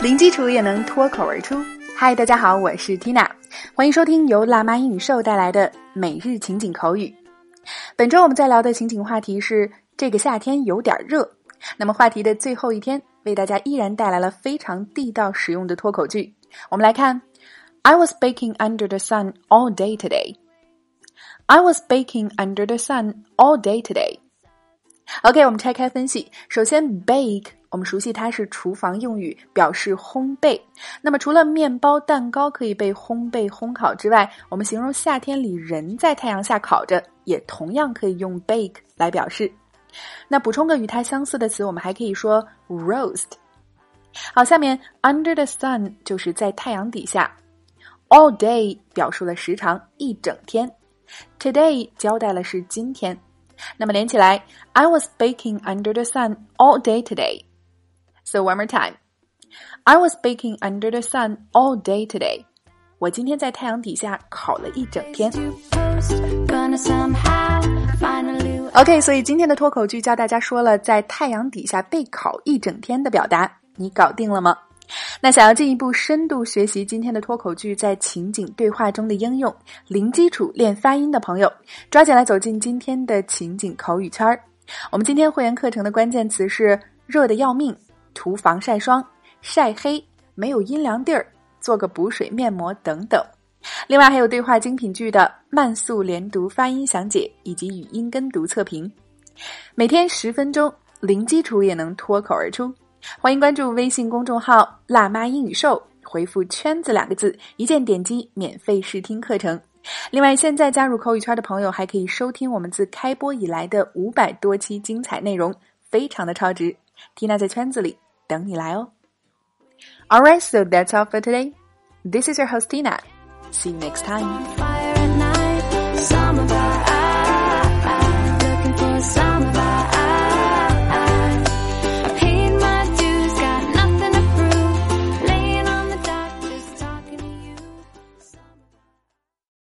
零基础也能脱口而出。嗨，大家好，我是 Tina，欢迎收听由辣妈英语秀带来的每日情景口语。本周我们在聊的情景话题是这个夏天有点热。那么话题的最后一天，为大家依然带来了非常地道实用的脱口剧。我们来看：I was baking under the sun all day today. I was baking under the sun all day today. OK，我们拆开分析。首先，bake，我们熟悉它是厨房用语，表示烘焙。那么除了面包、蛋糕可以被烘焙、烘烤之外，我们形容夏天里人在太阳下烤着，也同样可以用 bake 来表示。那补充个与它相似的词，我们还可以说 roast。好，下面 under the sun 就是在太阳底下，all day 表述了时长，一整天，today 交代了是今天。那么连起来，I was baking under the sun all day today. So one more time, I was baking under the sun all day today. 我今天在太阳底下烤了一整天。OK，所以今天的脱口剧教大家说了在太阳底下被烤一整天的表达，你搞定了吗？ 那想要进一步深度学习今天的脱口剧在情景对话中的应用，零基础练发音的朋友，抓紧来走进今天的情景口语圈儿。我们今天会员课程的关键词是热的要命、涂防晒霜、晒黑、没有阴凉地儿、做个补水面膜等等。另外还有对话精品剧的慢速连读发音详解以及语音跟读测评。每天十分钟，零基础也能脱口而出。欢迎关注微信公众号“辣妈英语秀”，回复“圈子”两个字，一键点击免费试听课程。另外，现在加入口语圈的朋友还可以收听我们自开播以来的五百多期精彩内容，非常的超值。Tina 在圈子里等你来哦。All right, so that's all for today. This is your host Tina. See you next time.